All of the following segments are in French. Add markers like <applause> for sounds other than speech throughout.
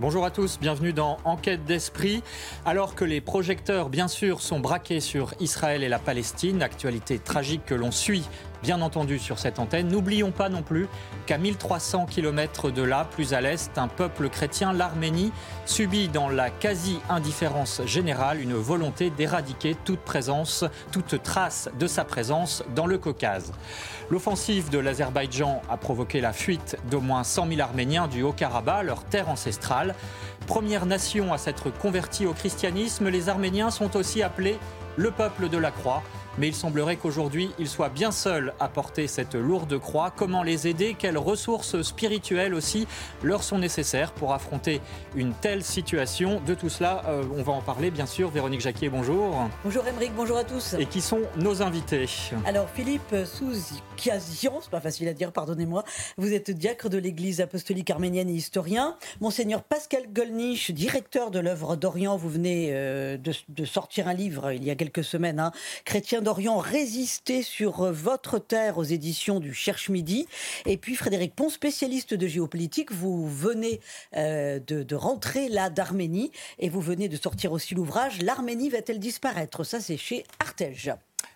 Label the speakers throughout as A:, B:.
A: Bonjour à tous, bienvenue dans Enquête d'esprit. Alors que les projecteurs, bien sûr, sont braqués sur Israël et la Palestine, actualité tragique que l'on suit bien entendu sur cette antenne. N'oublions pas non plus qu'à 1300 km de là, plus à l'est, un peuple chrétien, l'Arménie, subit dans la quasi-indifférence générale une volonté d'éradiquer toute présence, toute trace de sa présence dans le Caucase. L'offensive de l'Azerbaïdjan a provoqué la fuite d'au moins 100 000 Arméniens du Haut-Karabakh, leur terre ancestrale. Première nation à s'être convertie au christianisme, les Arméniens sont aussi appelés le peuple de la croix mais il semblerait qu'aujourd'hui, ils soient bien seuls à porter cette lourde croix. Comment les aider? Quelles ressources spirituelles aussi leur sont nécessaires pour affronter une telle situation? De tout cela, euh, on va en parler bien sûr. Véronique Jacquier, bonjour.
B: Bonjour Émeric, bonjour à tous.
A: Et qui sont nos invités?
B: Alors Philippe Souziazian, c'est pas facile à dire, pardonnez-moi. Vous êtes diacre de l'Église apostolique arménienne et historien. Monseigneur Pascal Golnisch, directeur de l'œuvre d'Orient, vous venez euh, de, sortir un livre il y a quelques semaines, hein, Chrétien d'Orient résister sur euh, votre terre aux éditions du Cherche Midi. Et puis Frédéric Pont, spécialiste de géopolitique, vous venez euh, de, rentrer là d'Arménie et vous venez de sortir aussi l'ouvrage L'Arménie va-t-elle disparaître? Ça, c'est chez Artege.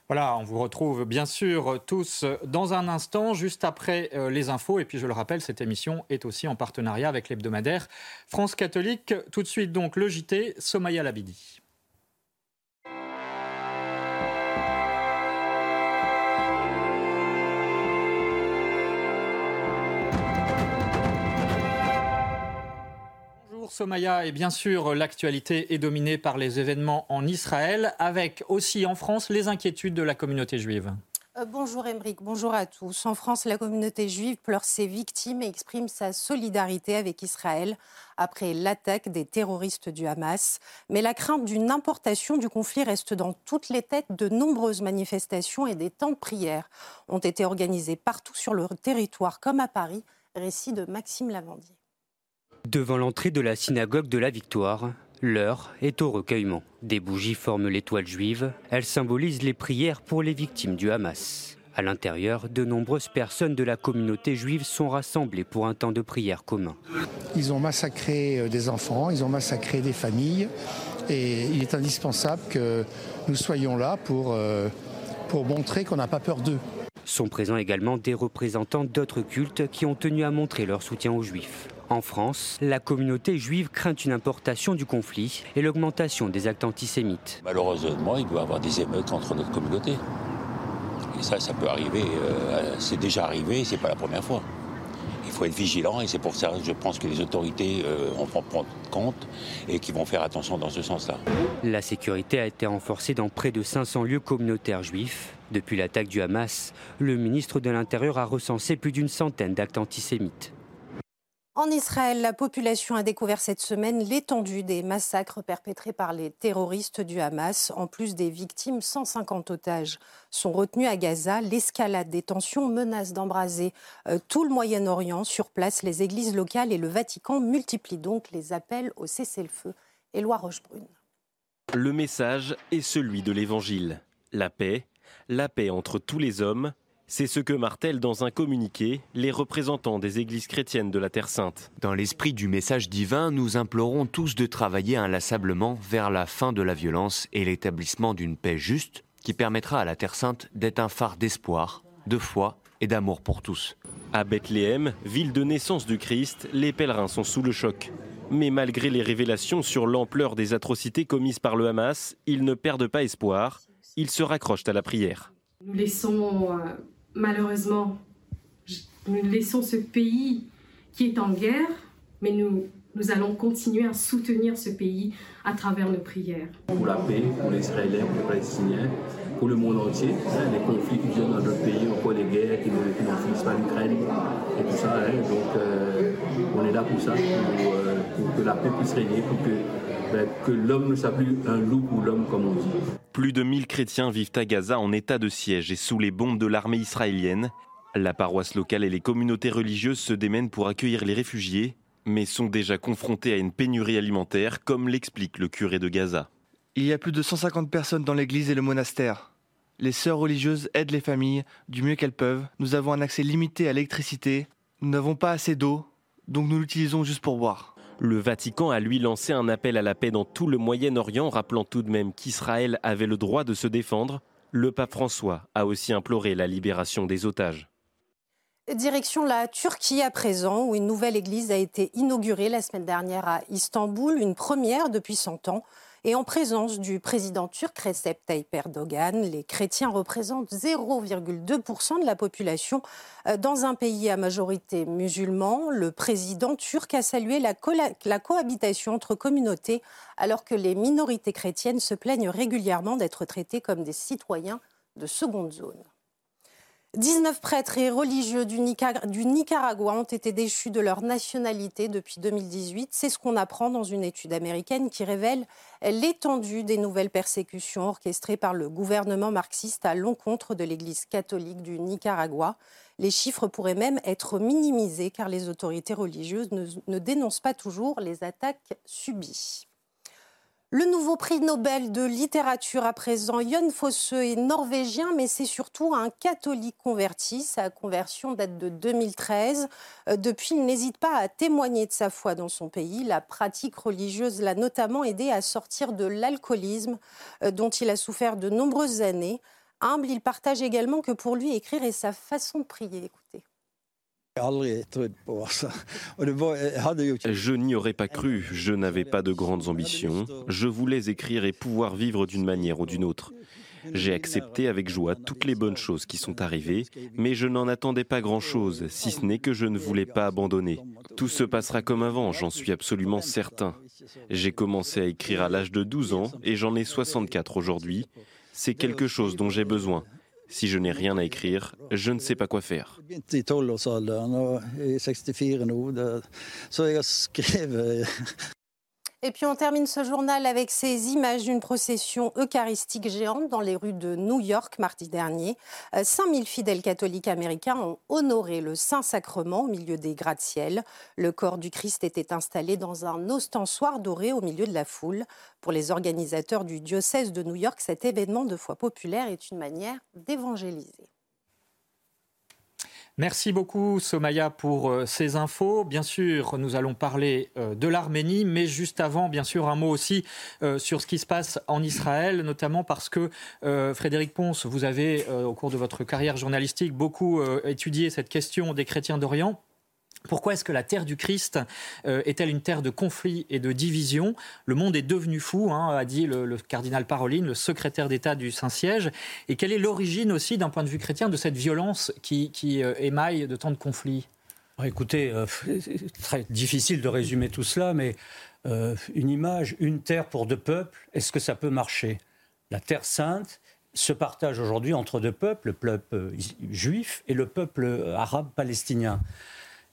A: Voilà, on vous retrouve bien sûr tous dans un instant, juste après euh, les infos. Et puis je le rappelle, cette émission est aussi en partenariat avec l'hebdomadaire France catholique. Tout de suite donc le JT, Somaya Labidi. Somaya, et bien sûr, l'actualité est dominée par les événements en Israël, avec aussi en France les inquiétudes de la communauté juive.
C: Euh, bonjour Emeric, bonjour à tous. En France, la communauté juive pleure ses victimes et exprime sa solidarité avec Israël après l'attaque des terroristes du Hamas. Mais la crainte d'une importation du conflit reste dans toutes les têtes. De nombreuses manifestations et des temps de prière ont été organisés partout sur le territoire, comme à Paris. Récit de Maxime Lavandier.
D: Devant l'entrée de la synagogue de la Victoire, l'heure est au recueillement. Des bougies forment l'étoile juive. Elles symbolisent les prières pour les victimes du Hamas. À l'intérieur, de nombreuses personnes de la communauté juive sont rassemblées pour un temps de prière commun.
E: Ils ont massacré euh, des enfants, ils ont massacré des familles et il est indispensable que nous soyons là pour, euh, pour montrer qu'on n'a pas peur d'eux.
D: Sont présents également des représentants d'autres cultes qui ont tenu à montrer leur soutien aux juifs. En France, la communauté juive craint une importation du conflit et l'augmentation des actes antisémites.
F: Malheureusement, il doit y avoir des émeutes entre notre communauté. Et ça, ça peut arriver. Euh, c'est déjà arrivé, c'est pas la première fois. Il faut être vigilant et c'est pour ça que je pense que les autorités euh, en vont prendre compte et qui vont faire attention dans ce sens-là.
D: La sécurité a été renforcée dans près de 500 lieux communautaires juifs. Depuis l'attaque du Hamas, le ministre de l'Intérieur a recensé plus d'une centaine d'actes antisémites.
C: En Israël, la population a découvert cette semaine l'étendue des massacres perpétrés par les terroristes du Hamas. En plus des victimes, 150 otages sont retenus à Gaza. L'escalade des tensions menace d'embraser euh, tout le Moyen-Orient. Sur place, les églises locales et le Vatican multiplient donc les appels au cessez-le-feu. Éloi Rochebrune.
G: Le message est celui de l'Évangile. La paix, la paix entre tous les hommes, c'est ce que martèlent dans un communiqué les représentants des églises chrétiennes de la Terre Sainte.
H: Dans l'esprit du message divin, nous implorons tous de travailler inlassablement vers la fin de la violence et l'établissement d'une paix juste qui permettra à la Terre Sainte d'être un phare d'espoir, de foi et d'amour pour tous.
G: À Bethléem, ville de naissance du Christ, les pèlerins sont sous le choc. Mais malgré les révélations sur l'ampleur des atrocités commises par le Hamas, ils ne perdent pas espoir, ils se raccrochent à la prière.
I: Nous laissons euh, malheureusement, nous laissons ce pays qui est en guerre, mais nous, nous allons continuer à soutenir ce pays à travers nos prières.
J: Pour la paix, pour les Israéliens, pour les Palestiniens, pour le monde entier, hein, les conflits qui viennent dans notre pays, encore les guerres qui n'en finissent pas l'Ukraine et tout ça. Hein. donc, euh, là pour ça, pour, que la paix puisse régner, pour que, ben, que l'homme ne soit plus un loup pour l'homme, comme on dit.
G: Plus de 1000 chrétiens vivent à Gaza en état de siège et sous les bombes de l'armée israélienne. La paroisse locale et les communautés religieuses se démènent pour accueillir les réfugiés, mais sont déjà confrontés à une pénurie alimentaire, comme l'explique le curé de Gaza.
K: Il y a plus de 150 personnes dans l'église et le monastère. Les sœurs religieuses aident les familles du mieux qu'elles peuvent. Nous avons un accès limité à l'électricité. Nous n'avons pas assez d'eau, donc nous l'utilisons juste pour boire.
G: Le Vatican a lui lancé un appel à la paix dans tout le Moyen-Orient, rappelant tout de même qu'Israël avait le droit de se défendre. Le pape François a aussi imploré la libération des otages.
C: Direction la Turquie à présent, où une nouvelle église a été inaugurée la semaine dernière à Istanbul, une première depuis 100 ans. Et en présence du président turc Recep Tayyip Erdogan, les chrétiens représentent 0,2% de la population euh, dans un pays à majorité musulman. Le président turc a salué la, la cohabitation entre communautés alors que les minorités chrétiennes se plaignent régulièrement d'être traitées comme des citoyens de seconde zone. 19 prêtres et religieux du, Nicaragua ont été déchus de leur nationalité depuis 2018. C'est ce qu'on apprend dans une étude américaine qui révèle l'étendue des nouvelles persécutions orchestrées par le gouvernement marxiste à l'encontre de l'Église catholique du Nicaragua. Les chiffres pourraient même être minimisés car les autorités religieuses ne dénoncent pas toujours les attaques subies. Le nouveau prix Nobel de littérature à présent, Jon Fosse est norvégien, mais c'est surtout un catholique converti. Sa conversion date de 2013. Euh, depuis, il n'hésite pas à témoigner de sa foi dans son pays. La pratique religieuse l'a notamment aidé à sortir de l'alcoolisme euh, dont il a souffert de nombreuses années. Humble, il partage également que pour lui, écrire est sa façon de prier. Écoutez.
G: Je n'y aurais pas cru, je n'avais pas de grandes ambitions, je voulais écrire et pouvoir vivre d'une manière ou d'une autre. J'ai accepté avec joie toutes les bonnes choses qui sont arrivées, mais je n'en attendais pas grand-chose, si ce n'est que je ne voulais pas abandonner. Tout se passera comme avant, j'en suis absolument certain. J'ai commencé à écrire à l'âge de 12 ans et j'en ai 64 aujourd'hui. C'est quelque chose dont j'ai besoin. Si je n'ai rien à écrire, je ne sais pas quoi faire.
C: Et puis on termine ce journal avec ces images d'une procession eucharistique géante dans les rues de New York mardi dernier. 5000 euh, fidèles catholiques américains ont honoré le Saint-Sacrement au milieu des gratte-ciel. Le corps du Christ était installé dans un ostensoir doré au milieu de la foule. Pour les organisateurs du diocèse de New York, cet événement de foi populaire est une manière d'évangéliser.
A: Merci beaucoup Somaya pour euh, ces infos. Bien sûr, nous allons parler euh, de l'Arménie, mais juste avant, bien sûr, un mot aussi euh, sur ce qui se passe en Israël, notamment parce que Frédéric Ponce, vous avez, au cours de votre carrière journalistique, beaucoup étudié cette question des chrétiens d'Orient. Pourquoi est-ce que la terre du Christ euh, est-elle une terre de conflit et de division? Le monde est devenu fou, hein, a dit le, cardinal Paroline, le secrétaire d'État du Saint-Siège. Et quelle est l'origine aussi, d'un point de vue chrétien, de cette violence qui, euh, émaille de tant de conflits?
L: Écoutez, euh, c'est très difficile de résumer tout cela, mais une image, une terre pour deux peuples, est-ce que ça peut marcher? La terre sainte se partage aujourd'hui entre deux peuples, le peuple juif et le peuple arabe palestinien.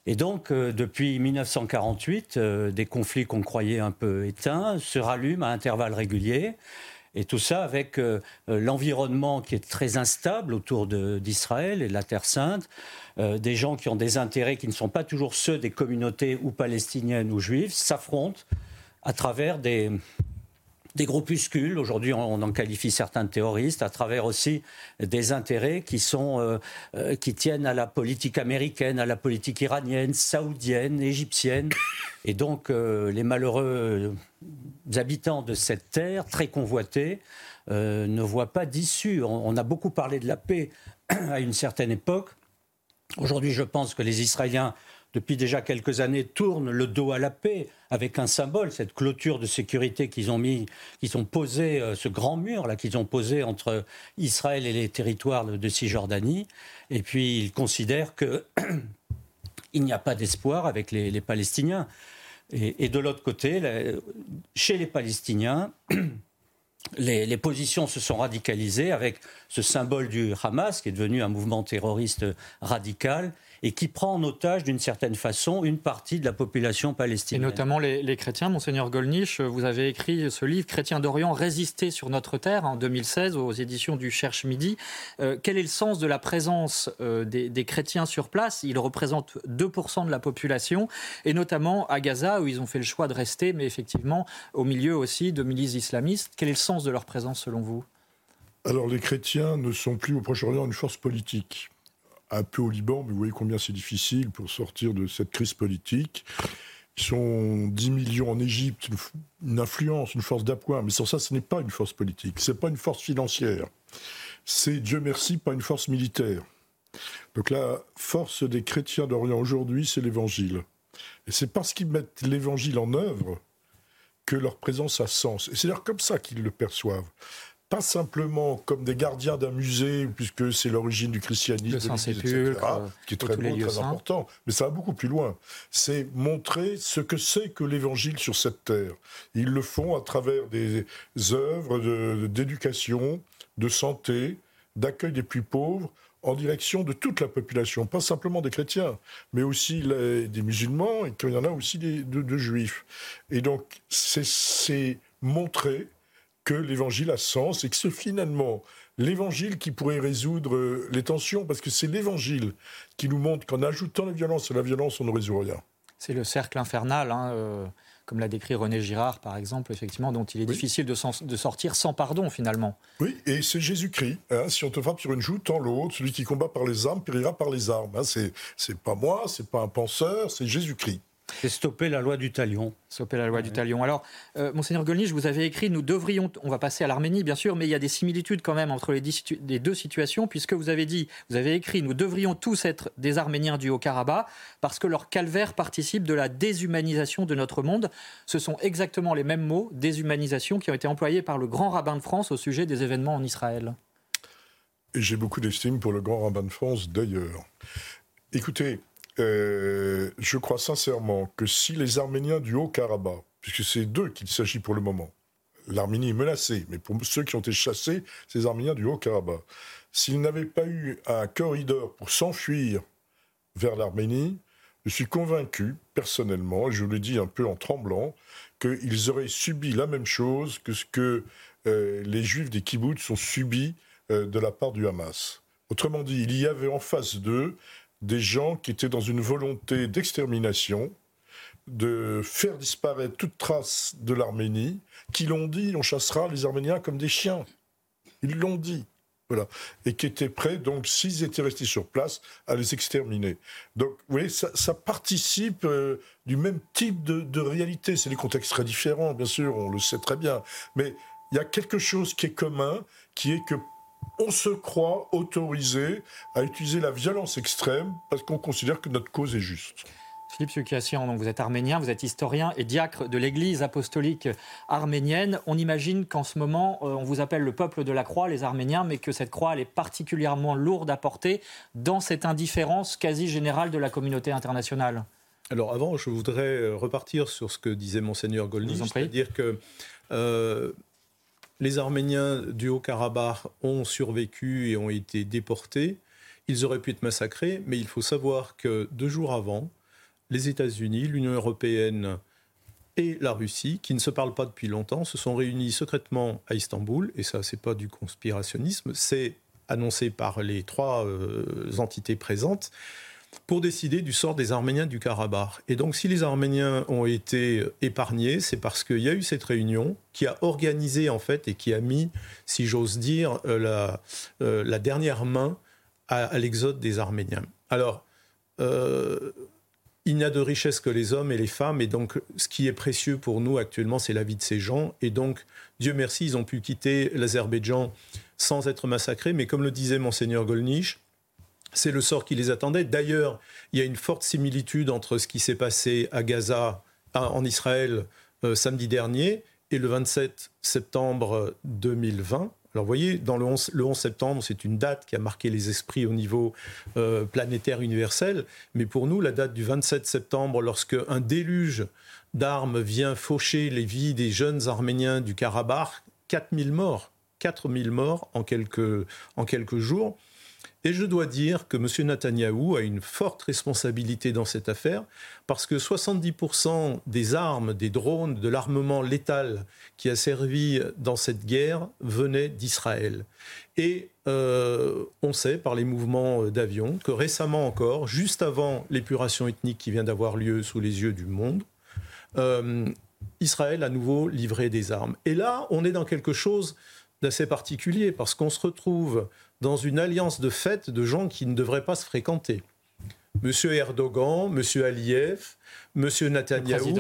L: Et donc, euh, depuis 1948, euh, des conflits qu'on croyait un peu éteints se rallument à intervalles réguliers. Et tout ça avec euh, l'environnement qui est très instable autour d'Israël et de la Terre sainte, des gens qui ont des intérêts qui ne sont pas toujours ceux des communautés ou palestiniennes ou juives, s'affrontent à travers des, des groupuscules, aujourd'hui on en qualifie certains de terroristes, à travers aussi des intérêts qui, sont, euh, euh, qui tiennent à la politique américaine, à la politique iranienne, saoudienne, égyptienne. Et donc euh, les malheureux habitants de cette terre, très convoitée, ne voient pas d'issue. on, a beaucoup parlé de la paix <clears throat> à une certaine époque. Aujourd'hui, je pense que les Israéliens depuis déjà quelques années, tournent le dos à la paix avec un symbole, cette clôture de sécurité qu'ils ont mis, qu'ils ont posé, euh, ce grand mur là qu'ils ont posé entre Israël et les territoires de, Cisjordanie. Et puis ils considèrent que <clears throat> il n'y a pas d'espoir avec les, Palestiniens. Et, de l'autre côté, chez les Palestiniens, <clears throat> les, positions se sont radicalisées avec ce symbole du Hamas, qui est devenu un mouvement terroriste radical, et qui prend en otage d'une certaine façon une partie de la population palestinienne.
A: Et notamment les, chrétiens. Monseigneur Golnisch, vous avez écrit ce livre Chrétiens d'Orient, résister sur notre terre en 2016 aux éditions du Cherche Midi. Euh, quel est le sens de la présence euh, des, des, chrétiens sur place? Ils représentent 2% de la population et notamment à Gaza où ils ont fait le choix de rester, mais effectivement au milieu aussi de milices islamistes. Quel est le sens de leur présence selon vous?
M: Alors les chrétiens ne sont plus au Proche-Orient une force politique. Un peu au Liban, mais vous voyez combien c'est difficile pour sortir de cette crise politique. Ils sont 10 millions en Égypte, une, influence, une force d'appoint. Mais sans ça, ce n'est pas une force politique. Ce n'est pas une force financière. C'est, Dieu merci, pas une force militaire. Donc la force des chrétiens d'Orient aujourd'hui, c'est l'Évangile. Et c'est parce qu'ils mettent l'Évangile en œuvre que leur présence a sens. Et c'est d'ailleurs comme ça qu'ils le perçoivent pas simplement comme des gardiens d'un musée, puisque c'est l'origine du christianisme,
A: etc.,
M: qui est très beau, très important, mais ça va beaucoup plus loin. C'est montrer ce que c'est que l'évangile sur cette terre. Ils le font à travers des œuvres d'éducation, de, santé, d'accueil des plus pauvres, en direction de toute la population, pas simplement des chrétiens, mais aussi des musulmans, et qu'il y en a aussi des, de juifs. Et donc, c'est montrer que l'évangile a sens et que c'est finalement l'évangile qui pourrait résoudre euh, les tensions, parce que c'est l'évangile qui nous montre qu'en ajoutant la violence à la violence, on ne résout rien.
A: C'est le cercle infernal, hein, euh, comme l'a décrit René Girard, par exemple, effectivement, dont il est difficile de, de, sortir sans pardon, finalement.
M: Oui, et c'est Jésus-Christ. Hein. si on te frappe sur une joue, tant l'autre. Celui qui combat par les armes périra par les armes. Hein. c'est pas moi, c'est pas un penseur, c'est Jésus-Christ.
L: C'est stopper la loi du talion.
A: Stopper la loi du talion. Alors, euh, Monseigneur Golnisch, vous avez écrit, nous devrions, on va passer à l'Arménie bien sûr, mais il y a des similitudes quand même entre les, deux situations, puisque vous avez dit, vous avez écrit, nous devrions tous être des Arméniens du Haut-Karabakh, parce que leur calvaire participe de la déshumanisation de notre monde. Ce sont exactement les mêmes mots, déshumanisation, qui ont été employés par le grand rabbin de France au sujet des événements en Israël.
M: Et j'ai beaucoup d'estime pour le grand rabbin de France d'ailleurs. Écoutez, euh, je crois sincèrement que si les Arméniens du Haut-Karabakh, puisque c'est d'eux qu'il s'agit pour le moment, l'Arménie est menacée, mais pour ceux qui ont été chassés, ces Arméniens du Haut-Karabakh, s'ils n'avaient pas eu un corridor pour s'enfuir vers l'Arménie, je suis convaincu, personnellement, et je le dis un peu en tremblant, qu'ils auraient subi la même chose que ce que euh, les Juifs des kibbutz ont subi euh, de la part du Hamas. Autrement dit, il y avait en face d'eux des gens qui étaient dans une volonté d'extermination, de faire disparaître toute trace de l'Arménie, qui l'ont dit, on chassera les Arméniens comme des chiens. Ils l'ont dit. Voilà. Et qui étaient prêts, donc, s'ils étaient restés sur place, à les exterminer. Donc, vous voyez, ça, participe euh, du même type de, de réalité. C'est des contextes très différents, bien sûr, on le sait très bien. Mais il y a quelque chose qui est commun, qui est que on se croit autorisé à utiliser la violence extrême parce qu'on considère que notre cause est juste.
A: Philippe Sukiassian, donc vous êtes arménien, vous êtes historien et diacre de l'Église apostolique arménienne. On imagine qu'en ce moment, euh, on vous appelle le peuple de la croix, les Arméniens, mais que cette croix, elle est particulièrement lourde à porter dans cette indifférence quasi générale de la communauté internationale.
N: Alors avant, je voudrais euh, repartir sur ce que disait monseigneur Golnisch, c'est-à-dire que euh, les Arméniens du Haut-Karabakh ont survécu et ont été déportés. Ils auraient pu être massacrés, mais il faut savoir que deux jours avant, les États-Unis, l'Union européenne et la Russie, qui ne se parlent pas depuis longtemps, se sont réunis secrètement à Istanbul, et ça, c'est pas du conspirationnisme, c'est annoncé par les trois euh, entités présentes, pour décider du sort des Arméniens du Karabakh. Et donc si les Arméniens ont été épargnés, c'est parce qu'il y a eu cette réunion qui a organisé en fait et qui a mis, si j'ose dire, euh, la, euh, la, dernière main à, l'exode des Arméniens. Alors, euh, il n'y a de richesse que les hommes et les femmes, et donc ce qui est précieux pour nous actuellement, c'est la vie de ces gens. Et donc, Dieu merci, ils ont pu quitter l'Azerbaïdjan sans être massacrés, mais comme le disait monseigneur Golnisch, c'est le sort qui les attendait. D'ailleurs, il y a une forte similitude entre ce qui s'est passé à Gaza, en Israël, euh, samedi dernier, et le 27 septembre 2020. Alors vous voyez, dans le 11, septembre, c'est une date qui a marqué les esprits au niveau euh, planétaire universel, mais pour nous, la date du 27 septembre, lorsque un déluge d'armes vient faucher les vies des jeunes Arméniens du Karabakh, 4000 morts, 4000 morts en quelques, en quelques jours, Et je dois dire que M. Netanyahou a une forte responsabilité dans cette affaire, parce que 70% des armes, des drones, de l'armement létal qui a servi dans cette guerre venaient d'Israël. Et euh, on sait par les mouvements d'avions que récemment encore, juste avant l'épuration ethnique qui vient d'avoir lieu sous les yeux du monde, euh, Israël a nouveau livré des armes. Et là, on est dans quelque chose d'assez particulier, parce qu'on se retrouve dans une alliance de fait de gens qui ne devraient pas se fréquenter. Monsieur Erdogan, Monsieur Aliyev, Monsieur Netanyahou,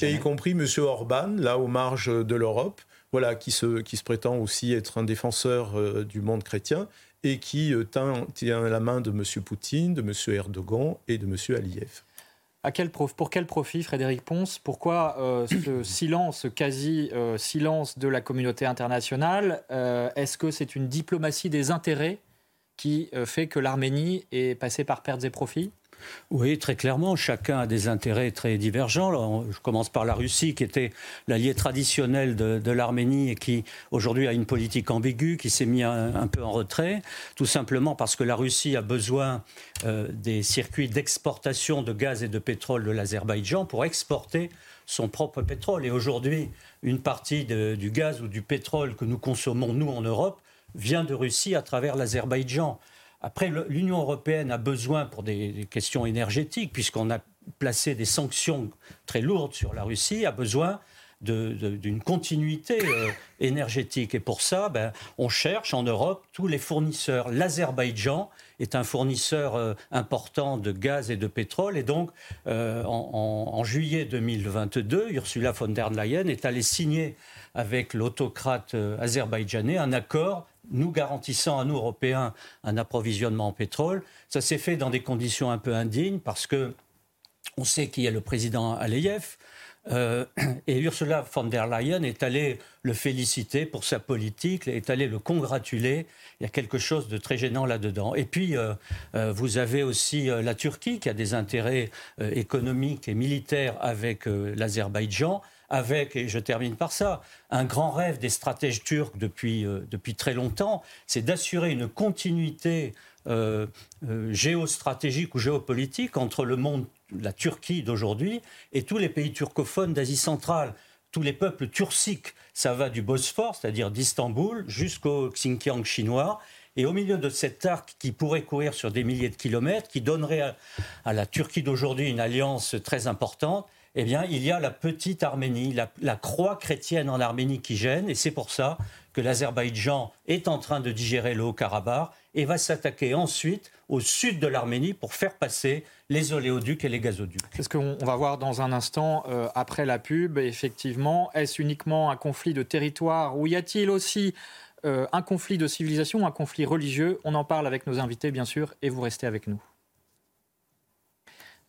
N: et y compris Monsieur Orban, là aux marges de l'Europe, voilà, qui se, qui se prétend aussi être un défenseur euh, du monde chrétien et qui euh, tient, la main de Monsieur Poutine, de Monsieur Erdogan et de Monsieur Aliyev
A: pour quel profit, Frédéric Ponce? Pourquoi euh, ce <coughs> silence, ce quasi-silence euh, de la communauté internationale? Euh, Est-ce que c'est une diplomatie des intérêts qui fait que l'Arménie est passée par pertes et profits?
L: Oui, très clairement, chacun a des intérêts très divergents. je commence par la Russie, qui était l'allié traditionnel de, l'Arménie et qui aujourd'hui a une politique ambiguë, qui s'est mis un, peu en retrait, tout simplement parce que la Russie a besoin euh, des circuits d'exportation de gaz et de pétrole de l'Azerbaïdjan pour exporter son propre pétrole. Et aujourd'hui, une partie du gaz ou du pétrole que nous consommons, nous, en Europe, vient de Russie à travers l'Azerbaïdjan. Après, l'Union européenne a besoin, pour des, questions énergétiques, puisqu'on a placé des sanctions très lourdes sur la Russie, a besoin d'une continuité euh, énergétique. Et pour ça, ben, on cherche en Europe tous les fournisseurs. L'Azerbaïdjan est un fournisseur euh, important de gaz et de pétrole. Et donc, euh, en, en, juillet 2022, Ursula von der Leyen est allée signer avec l'autocrate azerbaïdjanais un accord nous garantissant à nous, Européens, un approvisionnement en pétrole. Ça s'est fait dans des conditions un peu indignes parce que on sait qui est le président Aliyev. Euh, <clears throat> et Ursula von der Leyen est allée le féliciter pour sa politique, est allée le congratuler. Il y a quelque chose de très gênant là-dedans. Et puis, euh, euh, vous avez aussi la Turquie qui a des intérêts économiques et militaires avec l'Azerbaïdjan avec, et je termine par ça, un grand rêve des stratèges turcs depuis, euh, depuis très longtemps, c'est d'assurer une continuité euh, euh, géostratégique ou géopolitique entre le monde, la Turquie d'aujourd'hui, et tous les pays turcophones d'Asie centrale. Tous les peuples turciques, ça va du Bosphore, c'est-à-dire d'Istanbul, jusqu'au Xinjiang chinois. Et au milieu de cet arc qui pourrait courir sur des milliers de kilomètres, qui donnerait à la Turquie d'aujourd'hui une alliance très importante, eh bien, il y a la petite Arménie, la, croix chrétienne en Arménie qui gêne, et c'est pour ça que l'Azerbaïdjan est en train de digérer le Haut-Karabakh et va s'attaquer ensuite au sud de l'Arménie pour faire passer les oléoducs et les gazoducs.
A: C'est ce qu'on va voir dans un instant euh, après la pub. Effectivement, est-ce uniquement un conflit de territoire ou y a-t-il aussi euh, un conflit de civilisation, un conflit religieux? On en parle avec nos invités, bien sûr, et vous restez avec nous.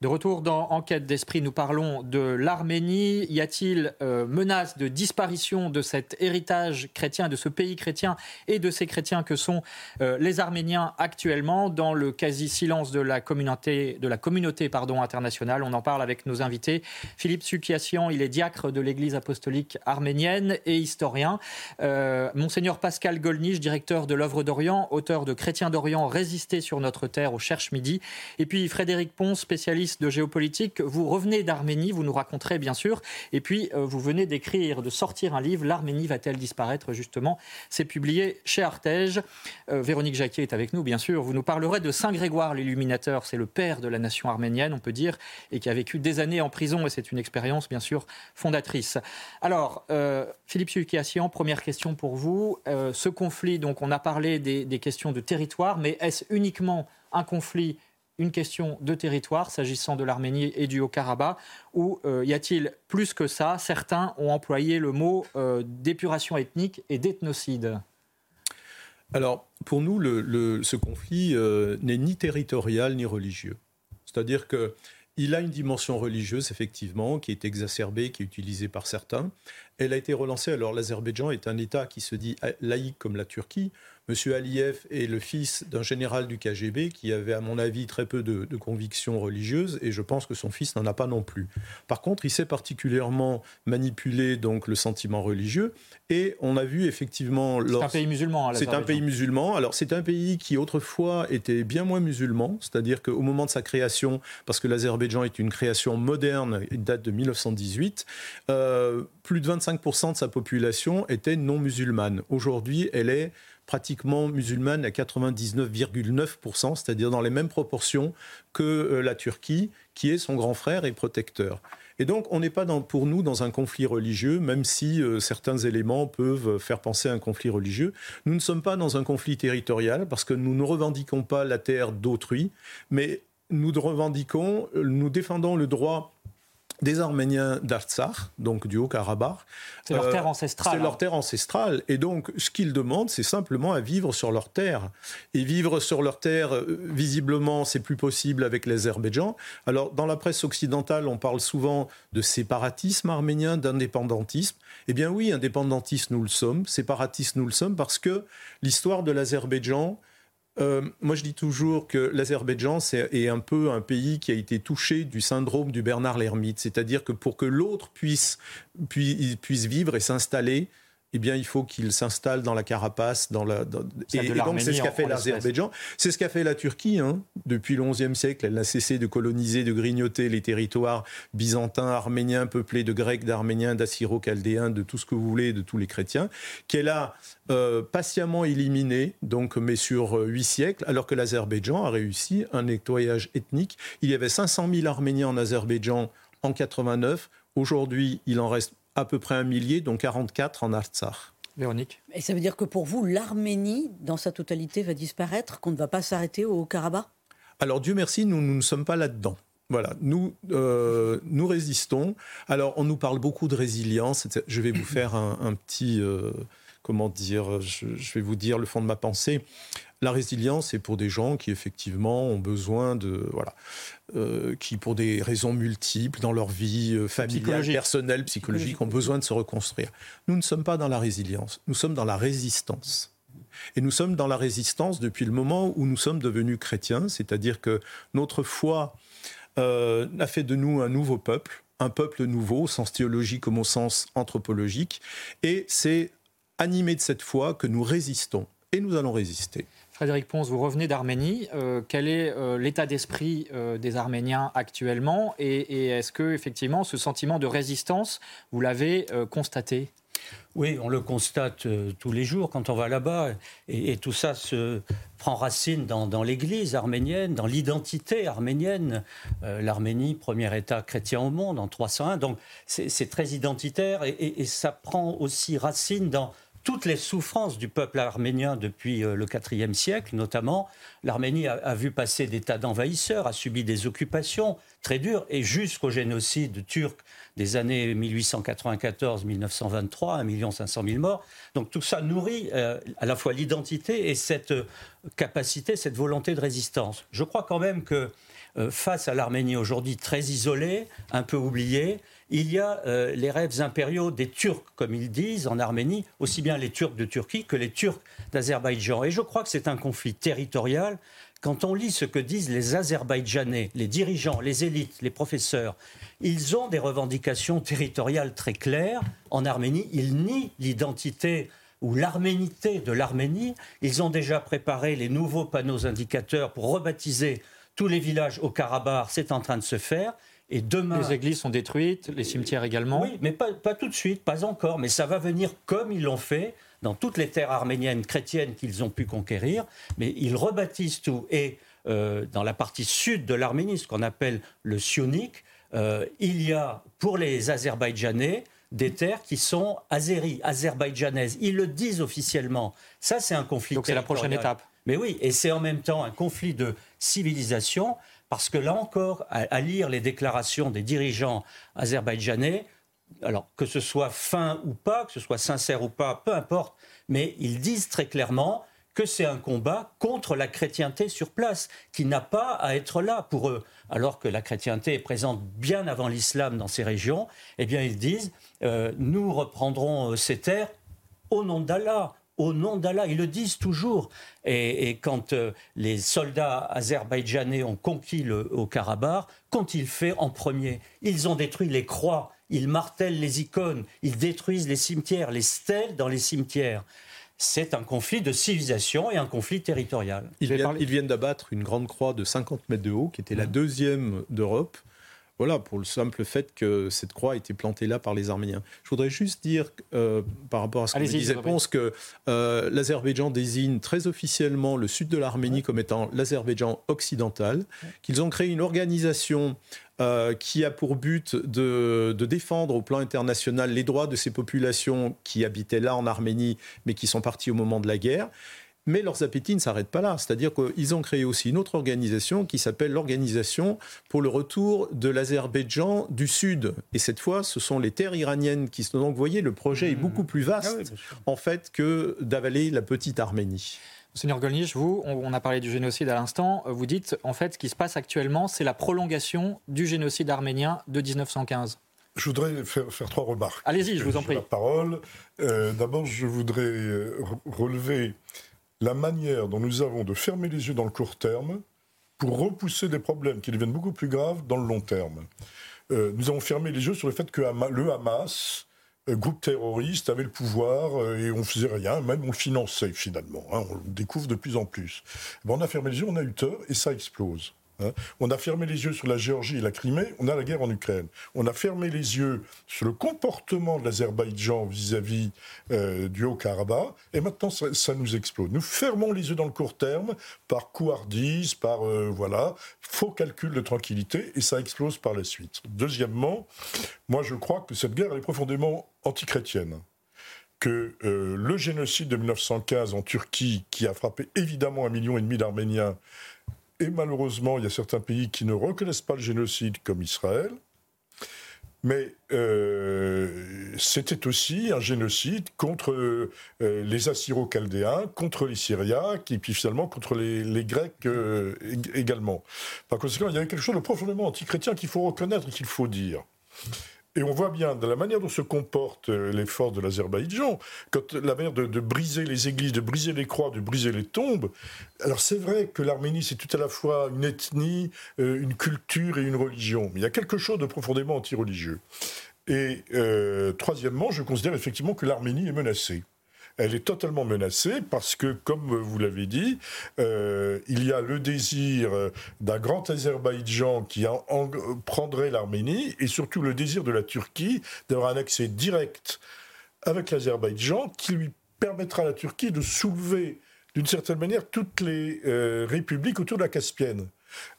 A: De retour dans Enquête d'esprit, nous parlons de l'Arménie. Y a-t-il euh, menace de disparition de cet héritage chrétien, de ce pays chrétien et de ces chrétiens que sont euh, les Arméniens actuellement? Dans le quasi-silence de la communauté, internationale On en parle avec nos invités. Philippe Sukiassian, il est diacre de l'Église apostolique arménienne et historien. Euh, Monseigneur Pascal Golnisch, directeur de l'œuvre d'Orient, auteur de Chrétiens d'Orient, résister sur notre terre au Cherche Midi. Et puis Frédéric Pons, spécialiste de géopolitique. Vous revenez d'Arménie, vous nous raconterez bien sûr, et puis euh, vous venez d'écrire, de sortir un livre, L'Arménie va-t-elle disparaître justement C'est publié chez Artege. Euh, Véronique Jacquier est avec nous, bien sûr. Vous nous parlerez de Saint Grégoire l'Illuminateur, c'est le père de la nation arménienne, on peut dire, et qui a vécu des années en prison, et c'est une expérience bien sûr fondatrice. Alors, euh, Philippe Sukiassian, première question pour vous. ce conflit, donc on a parlé des, des questions de territoire, mais est-ce uniquement un conflit une question de territoire s'agissant de l'Arménie et du Haut-Karabakh Ou euh, y a-t-il plus que ça? Certains ont employé le mot euh, d'épuration ethnique et d'ethnocide.
N: Alors, pour nous, ce conflit euh, n'est ni territorial ni religieux. C'est-à-dire que il a une dimension religieuse, effectivement, qui est exacerbée, qui est utilisée par certains. Elle a été relancée. Alors, l'Azerbaïdjan est un État qui se dit laïque comme la Turquie, M. Aliyev est le fils d'un général du KGB qui avait, à mon avis, très peu de, convictions religieuses, et je pense que son fils n'en a pas non plus. Par contre, il sait particulièrement manipuler donc le sentiment religieux, et on a vu effectivement...
A: C'est un pays musulman.
N: C'est un pays musulman. Alors c'est un pays qui autrefois était bien moins musulman, c'est-à-dire qu'au moment de sa création, parce que l'Azerbaïdjan est une création moderne, il date de 1918, euh, plus de 25% de sa population était non musulmane. Aujourd'hui, elle est pratiquement musulmane à 99,9%, c'est-à-dire dans les mêmes proportions que euh, la Turquie, qui est son grand frère et protecteur. Et donc, on n'est pas pour nous dans un conflit religieux, même si euh, certains éléments peuvent faire penser à un conflit religieux. Nous ne sommes pas dans un conflit territorial parce que nous ne revendiquons pas la terre d'autrui, mais nous revendiquons, nous défendons le droit des Arméniens d'Artsakh, donc du Haut-Karabakh.
A: C'est leur terre euh, ancestrale.
N: C'est leur hein. terre ancestrale. Et donc, ce qu'ils demandent, c'est simplement à vivre sur leur terre. Et vivre sur leur terre, euh, visiblement, c'est plus possible avec l'Azerbaïdjan. Alors, dans la presse occidentale, on parle souvent de séparatisme arménien, d'indépendantisme. Eh bien oui, indépendantistes, nous le sommes. Séparatistes, nous le sommes, parce que l'histoire de l'Azerbaïdjan, euh, moi, je dis toujours que l'Azerbaïdjan est un peu un pays qui a été touché du syndrome du Bernard l'ermite, c'est-à-dire que pour que l'autre puisse, puisse vivre et s'installer, eh bien, il faut qu'il s'installe dans la carapace. Dans la,
A: Et, donc,
N: c'est ce qu'a fait l'Azerbaïdjan. C'est ce qu'a fait la Turquie. Hein. Depuis le XIe siècle, elle n'a cessé de coloniser, de grignoter les territoires byzantins, arméniens, peuplés de Grecs, d'Arméniens, d'Assyro-Chaldéens, de tout ce que vous voulez, de tous les chrétiens, qu'elle a euh, patiemment éliminé, donc, mais sur euh, huit siècles, alors que l'Azerbaïdjan a réussi un nettoyage ethnique. Il y avait 500 000 Arméniens en Azerbaïdjan en 89. Aujourd'hui, il en reste à peu près un millier, dont 44 en Artsakh.
A: Véronique
B: Et ça veut dire que pour vous, l'Arménie, dans sa totalité, va disparaître, qu'on ne va pas s'arrêter au Karabakh
N: Alors, Dieu merci, nous, nous ne sommes pas là-dedans. Voilà, nous, euh, nous résistons. Alors, on nous parle beaucoup de résilience. Je vais vous faire un, petit, euh, comment dire, je, vais vous dire le fond de ma pensée. La résilience, c'est pour des gens qui effectivement ont besoin de voilà, euh, qui pour des raisons multiples dans leur vie euh, familiale, personnelle, psychologique, ont besoin de se reconstruire. Nous ne sommes pas dans la résilience, nous sommes dans la résistance. Et nous sommes dans la résistance depuis le moment où nous sommes devenus chrétiens, c'est-à-dire que notre foi euh, a fait de nous un nouveau peuple, un peuple nouveau, au sens théologique comme au sens anthropologique, et c'est animé de cette foi que nous résistons, et nous allons résister.
A: Frédéric Ponce, vous revenez d'Arménie. Euh, quel est euh, l'état d'esprit euh, des Arméniens actuellement Et, est-ce que effectivement ce sentiment de résistance, vous l'avez constaté?
L: Oui, on le constate tous les jours quand on va là-bas. Et, tout ça se prend racine dans, l'Église arménienne, dans l'identité arménienne. L'Arménie, premier État chrétien au monde en 301. Donc c'est très identitaire et, ça prend aussi racine dans toutes les souffrances du peuple arménien depuis euh, le IVe siècle, notamment. L'Arménie a, vu passer des tas d'envahisseurs, a subi des occupations très dures, et jusqu'au génocide turc des années 1894-1923, 1 500 000 morts. Donc tout ça nourrit euh, à la fois l'identité et cette euh, capacité, cette volonté de résistance. Je crois quand même que face à l'Arménie aujourd'hui très isolée, un peu oubliée, il y a euh, les rêves impériaux des Turcs, comme ils disent, en Arménie, aussi bien les Turcs de Turquie que les Turcs d'Azerbaïdjan. Et je crois que c'est un conflit territorial. Quand on lit ce que disent les Azerbaïdjanais, les dirigeants, les élites, les professeurs, ils ont des revendications territoriales très claires. En Arménie, ils nient l'identité ou l'arménité de l'Arménie. Ils ont déjà préparé les nouveaux panneaux indicateurs pour rebaptiser tous les villages au Karabakh. C'est en train de se faire.
A: Et demain. Les églises sont détruites, les cimetières également.
L: Oui, mais pas, tout de suite, pas encore. Mais ça va venir comme ils l'ont fait dans toutes les terres arméniennes chrétiennes qu'ils ont pu conquérir. Mais ils rebaptisent tout. Et euh, dans la partie sud de l'Arménie, ce qu'on appelle le sionik, euh, il y a pour les Azerbaïdjanais des terres qui sont azéries, azerbaïdjanaises. Ils le disent officiellement. Ça, c'est un conflit.
A: Donc c'est la prochaine étape.
L: Mais oui, et c'est en même temps un conflit de civilisation parce que là encore, à, lire les déclarations des dirigeants azerbaïdjanais, alors que ce soit fin ou pas, que ce soit sincère ou pas, peu importe, mais ils disent très clairement que c'est un combat contre la chrétienté sur place, qui n'a pas à être là pour eux. Alors que la chrétienté est présente bien avant l'islam dans ces régions, eh bien ils disent, euh, nous reprendrons euh, ces terres au nom d'Allah, au nom d'Allah. Ils le disent toujours. Et, quand euh, les soldats azerbaïdjanais ont conquis le Haut-Karabakh, qu'ont-ils fait en premier? Ils ont détruit les croix, ils martèlent les icônes, ils détruisent les cimetières, les stèles dans les cimetières c'est un conflit de civilisation et un conflit territorial.
N: Ils viennent, d'abattre une grande croix de 50 mètres de haut, qui était la mmh. deuxième d'Europe. Voilà, pour le simple fait que cette croix a été plantée là par les Arméniens. Je voudrais juste dire, euh, par rapport à ce que disait Ponce, que euh, l'Azerbaïdjan désigne très officiellement le sud de l'Arménie comme étant l'Azerbaïdjan occidental, qu'ils ont créé une organisation euh, qui a pour but de, défendre au plan international les droits de ces populations qui habitaient là en Arménie, mais qui sont parties au moment de la guerre. Mais leurs appétits ne s'arrêtent pas là. C'est-à-dire qu'ils ont créé aussi une autre organisation qui s'appelle l'Organisation pour le retour de l'Azerbaïdjan du Sud. Et cette fois, ce sont les terres iraniennes qui sont. Donc, vous voyez, le projet est mmh. beaucoup plus vaste, ah en fait, que d'avaler la petite Arménie.
A: Seigneur Golnisch, vous, on, a parlé du génocide à l'instant. Vous dites, en fait, ce qui se passe actuellement, c'est la prolongation du génocide arménien de 1915.
M: Je voudrais faire, trois remarques.
A: Allez-y, je vous en prie.
M: La parole. Euh, d'abord, je voudrais euh, relever la manière dont nous avons de fermer les yeux dans le court terme pour repousser des problèmes qui deviennent beaucoup plus graves dans le long terme. Euh, nous avons fermé les yeux sur le fait que le Hamas euh, groupe terroriste avait le pouvoir euh, et on faisait rien, même on le finançait finalement. Hein, on le découvre de plus en plus. Ben, on a fermé les yeux, on a eu tort et ça explose. Hein. On a fermé les yeux sur la Géorgie et la Crimée, on a la guerre en Ukraine. On a fermé les yeux sur le comportement de l'Azerbaïdjan vis-à-vis euh, du Haut-Karabakh, et maintenant ça, nous explose. Nous fermons les yeux dans le court terme par couardise, par euh, voilà, faux calcul de tranquillité, et ça explose par la suite. Deuxièmement, moi je crois que cette guerre est profondément antichrétienne que euh, le génocide de 1915 en Turquie, qui a frappé évidemment un million et demi d'Arméniens, et malheureusement, il y a certains pays qui ne reconnaissent pas le génocide comme Israël. Mais euh, c'était aussi un génocide contre euh, les Assyro-Chaldéens, contre les Syriaques, et puis finalement contre les, Grecs euh, également. Par conséquent, il y a quelque chose de profondément antichrétien qu'il faut reconnaître et qu'il faut dire. Et on voit bien, de la manière dont se comportent euh, les forces de l'Azerbaïdjan, la manière de, briser les églises, de briser les croix, de briser les tombes. Alors c'est vrai que l'Arménie, c'est tout à la fois une ethnie, euh, une culture et une religion. Mais il y a quelque chose de profondément anti-religieux. Et euh, troisièmement, je considère effectivement que l'Arménie est menacée elle est totalement menacée parce que, comme vous l'avez dit, euh, il y a le désir d'un grand Azerbaïdjan qui prendrait l'Arménie et surtout le désir de la Turquie d'avoir un accès direct avec l'Azerbaïdjan qui lui permettra à la Turquie de soulever d'une certaine manière toutes les euh, républiques autour de la Caspienne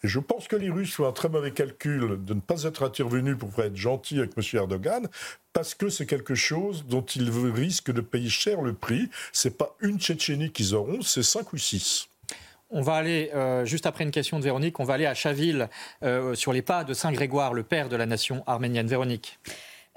M: je pense que les Russes font un très mauvais calcul de ne pas être intervenus pour être gentils avec M. Erdogan, parce que c'est quelque chose dont ils risquent de payer cher le prix. C'est pas une Tchétchénie qu'ils auront, c'est cinq ou six.
A: On va aller, euh, juste après une question de Véronique, on va aller à Chaville, euh, sur les pas de Saint Grégoire, le père de la nation arménienne. Véronique.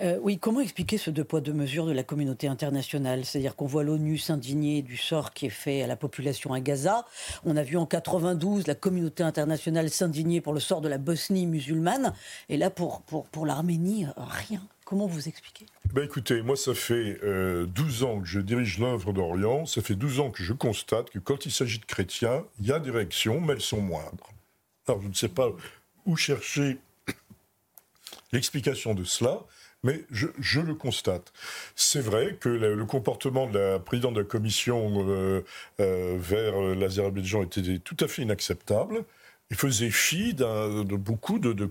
B: Euh, oui, comment expliquer ce deux poids deux mesures de la communauté internationale? C'est-à-dire qu'on voit l'ONU s'indigner du sort qui est fait à la population à Gaza. On a vu en 92 la communauté internationale s'indigner pour le sort de la Bosnie musulmane. Et là, pour, pour, pour l'Arménie, rien. Comment vous expliquez?
M: Ben Écoutez, moi, ça fait 12 euh, ans que je dirige l'œuvre d'Orient. Ça fait 12 ans que je constate que quand il s'agit de chrétiens, il y a des réactions, mais elles sont moindres. Alors, je ne sais pas où chercher l'explication de cela mais je, le constate. C'est vrai que le, comportement de la présidente de la commission euh, euh, vers l'Azerbaïdjan était tout à fait inacceptable. Il faisait fi de beaucoup de, de,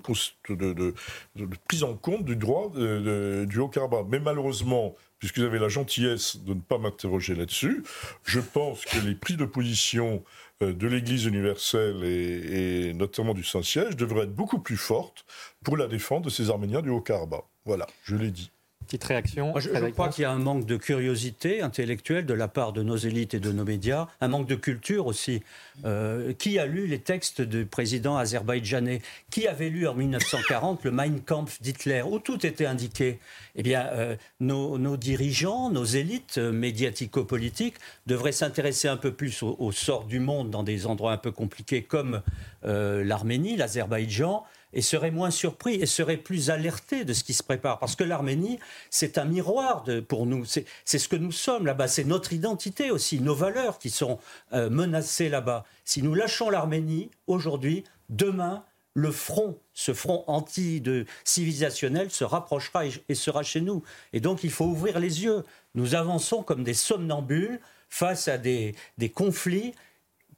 M: prise en compte du droit du Haut-Karabakh. Mais malheureusement, puisque vous avez la gentillesse de ne pas m'interroger là-dessus, je pense que les prises de position euh, de l'Église universelle et, notamment du Saint-Siège devraient être beaucoup plus fortes pour la défense de ces Arméniens du Haut-Karabakh. Voilà, je l'ai dit.
A: Petite réaction.
L: je, crois qu'il y a un manque de curiosité intellectuelle de la part de nos élites et de nos médias, un manque de culture aussi. Euh, qui a lu les textes du président azerbaïdjanais? Qui avait lu en 1940 le Mein Kampf d'Hitler, où tout était indiqué? Eh bien, euh, nos, dirigeants, nos élites médiatico-politiques devraient s'intéresser un peu plus au, sort du monde dans des endroits un peu compliqués comme euh, l'Arménie, l'Azerbaïdjan, et serait moins surpris et serait plus alerté de ce qui se prépare. Parce que l'Arménie, c'est un miroir pour nous. C'est ce que nous sommes là-bas. C'est notre identité aussi, nos valeurs qui sont euh, menacées là-bas. Si nous lâchons l'Arménie aujourd'hui, demain, le front, ce front anti-civilisationnel se rapprochera et, sera chez nous. Et donc il faut ouvrir les yeux. Nous avançons comme des somnambules face à des conflits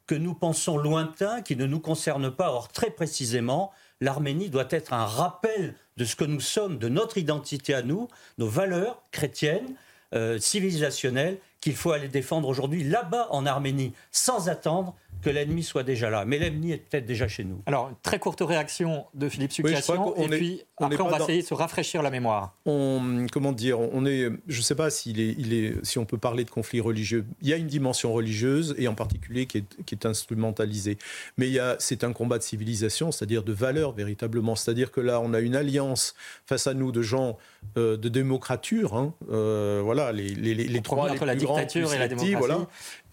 L: que nous pensons lointains, qui ne nous concernent pas. Or, très précisément, l'Arménie doit être un rappel de ce que nous sommes, de notre identité à nous, nos valeurs chrétiennes, euh, civilisationnelles, qu'il faut aller défendre aujourd'hui là-bas en Arménie, sans attendre que l'ennemi soit déjà là. Mais l'ennemi est peut-être déjà chez nous.
A: Alors, très courte réaction de Philippe Succession, et puis après on va essayer de se rafraîchir la mémoire.
N: On, comment dire, on est, je ne sais pas s'il est, il est, si on peut parler de conflit religieux. Il y a une dimension religieuse, et en particulier qui est, qui est instrumentalisée. Mais il y a, c'est un combat de civilisation, c'est-à-dire de valeurs véritablement. C'est-à-dire que là, on a une alliance face à nous de gens euh, de démocrature, hein, euh, voilà, les, les, les, trois les plus la dictature et la démocratie. Voilà,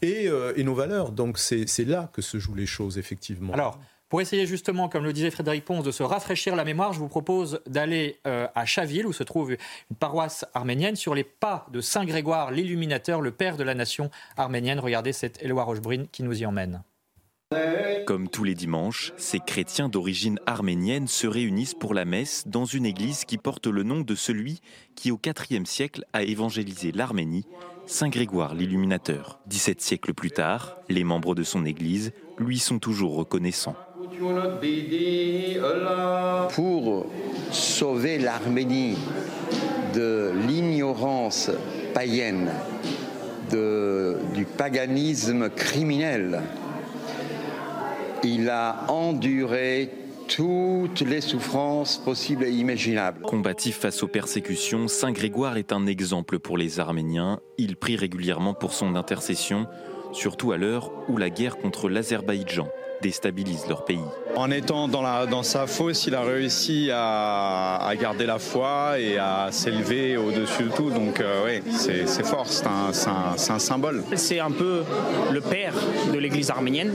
N: euh, et, nos valeurs. Donc c'est là que se jouent les choses, effectivement.
A: Alors, pour essayer justement, comme le disait Frédéric Ponce, de se rafraîchir la mémoire, je vous propose d'aller euh, à Chaville, où se trouve une paroisse arménienne, sur les pas de Saint Grégoire l'Illuminateur, le père de la nation arménienne. Regardez cette Éloi Rochebrune qui nous y emmène.
O: Comme tous les dimanches, ces chrétiens d'origine arménienne se réunissent pour la messe dans une église qui porte le nom de celui qui, au IVe siècle, a évangélisé l'Arménie Saint Grégoire l'Illuminateur. 17 siècles plus tard, les membres de son Église lui sont toujours reconnaissants.
P: Pour sauver l'Arménie de l'ignorance païenne, du paganisme criminel, il a enduré toutes les souffrances possibles et imaginables.
O: Combatif face aux persécutions, Saint Grégoire est un exemple pour les Arméniens. Il prie régulièrement pour son intercession, surtout à l'heure où la guerre contre l'Azerbaïdjan déstabilise leur pays.
Q: En étant dans, la, dans sa fosse, il a réussi à, garder la foi et à s'élever au-dessus de tout. Donc euh, oui, c'est fort, c'est un, un, symbole.
R: C'est un peu le père de l'Église arménienne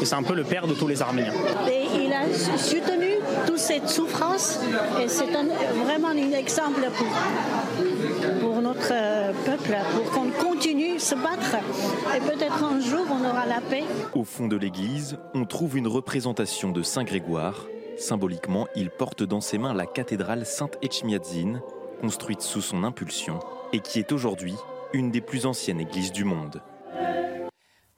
R: et c'est un peu le père de tous les Arméniens.
S: Et il a soutenu toute cette souffrance et c'est vraiment un exemple pour, pour notre euh, peuple, pour qu'on continue à se battre et peut-être un jour on aura la paix.
O: Au fond de l'église, on trouve une représentation de Saint Grégoire. Symboliquement, il porte dans ses mains la cathédrale Sainte-Etchmiadzine, construite sous son impulsion, et qui est aujourd'hui une des plus anciennes églises du monde.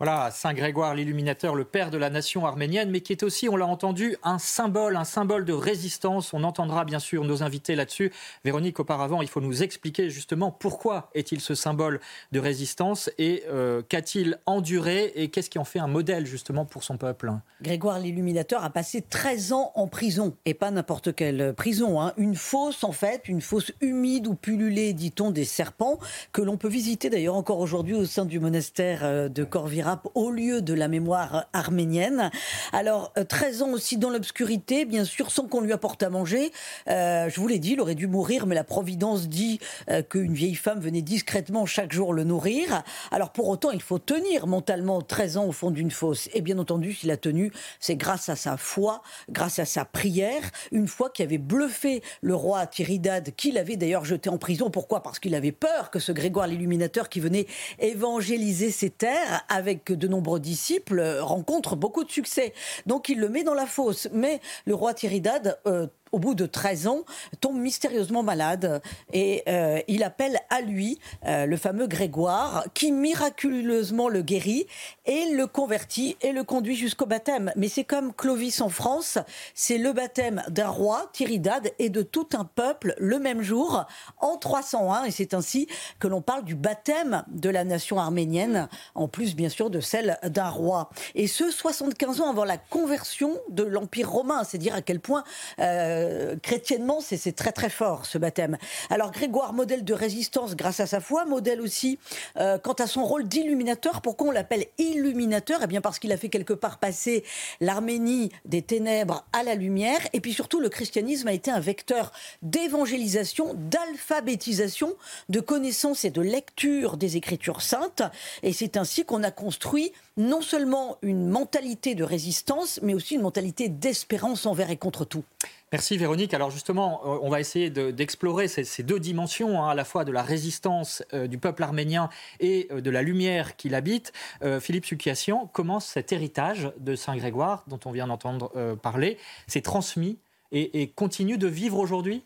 A: Voilà, Saint Grégoire l'Illuminateur, le père de la nation arménienne, mais qui est aussi, on l'a entendu, un symbole, un symbole de résistance. On entendra bien sûr nos invités là-dessus. Véronique, auparavant, il faut nous expliquer justement pourquoi est-il ce symbole de résistance et euh, qu'a-t-il enduré et qu'est-ce qui en fait un modèle justement pour son peuple?
B: Grégoire l'Illuminateur a passé 13 ans en prison, et pas n'importe quelle prison, hein. une fosse en fait, une fosse humide où pullulaient, dit-on, des serpents, que l'on peut visiter d'ailleurs encore aujourd'hui au sein du monastère euh, de Corvira au lieu de la mémoire arménienne. Alors, 13 euh, ans aussi dans l'obscurité, bien sûr, sans qu'on lui apporte à manger. Euh, je vous l'ai dit, il aurait dû mourir, mais la Providence dit euh, qu'une vieille femme venait discrètement chaque jour le nourrir. Alors, pour autant, il faut tenir mentalement 13 ans au fond d'une fosse. Et bien entendu, s'il a tenu, c'est grâce à sa foi, grâce à sa prière, une foi qui avait bluffé le roi Tiridad, qu'il avait d'ailleurs jeté en prison. Pourquoi? Parce qu'il avait peur que ce Grégoire l'Illuminateur qui venait évangéliser ses terres avec que de nombreux disciples rencontrent beaucoup de succès. Donc il le met dans la fosse. Mais le roi Tiridad euh, au bout de 13 ans, tombe mystérieusement malade et euh, il appelle à lui euh, le fameux Grégoire qui miraculeusement le guérit et le convertit et le conduit jusqu'au baptême. Mais c'est comme Clovis en France, c'est le baptême d'un roi, Tiridad, et de tout un peuple le même jour en 301 et c'est ainsi que l'on parle du baptême de la nation arménienne, en plus bien sûr de celle d'un roi. Et ce, 75 ans avant la conversion de l'Empire romain, c'est dire à quel point... Euh, euh, chrétiennement, c'est très très fort ce baptême. Alors Grégoire, modèle de résistance grâce à sa foi, modèle aussi euh, quant à son rôle d'illuminateur. Pourquoi on l'appelle illuminateur? Eh bien parce qu'il a fait quelque part passer l'Arménie des ténèbres à la lumière. Et puis surtout, le christianisme a été un vecteur d'évangélisation, d'alphabétisation, de connaissance et de lecture des Écritures saintes. Et c'est ainsi qu'on a construit non seulement une mentalité de résistance, mais aussi une mentalité d'espérance envers et contre tout.
A: Merci Véronique. Alors justement, euh, on va essayer d'explorer ces, deux dimensions, hein, à la fois de la résistance euh, du peuple arménien et euh, de la lumière qui l'habite. Philippe Sukiassian, comment cet héritage de Saint-Grégoire, dont on vient d'entendre parler, s'est transmis et, continue de vivre aujourd'hui?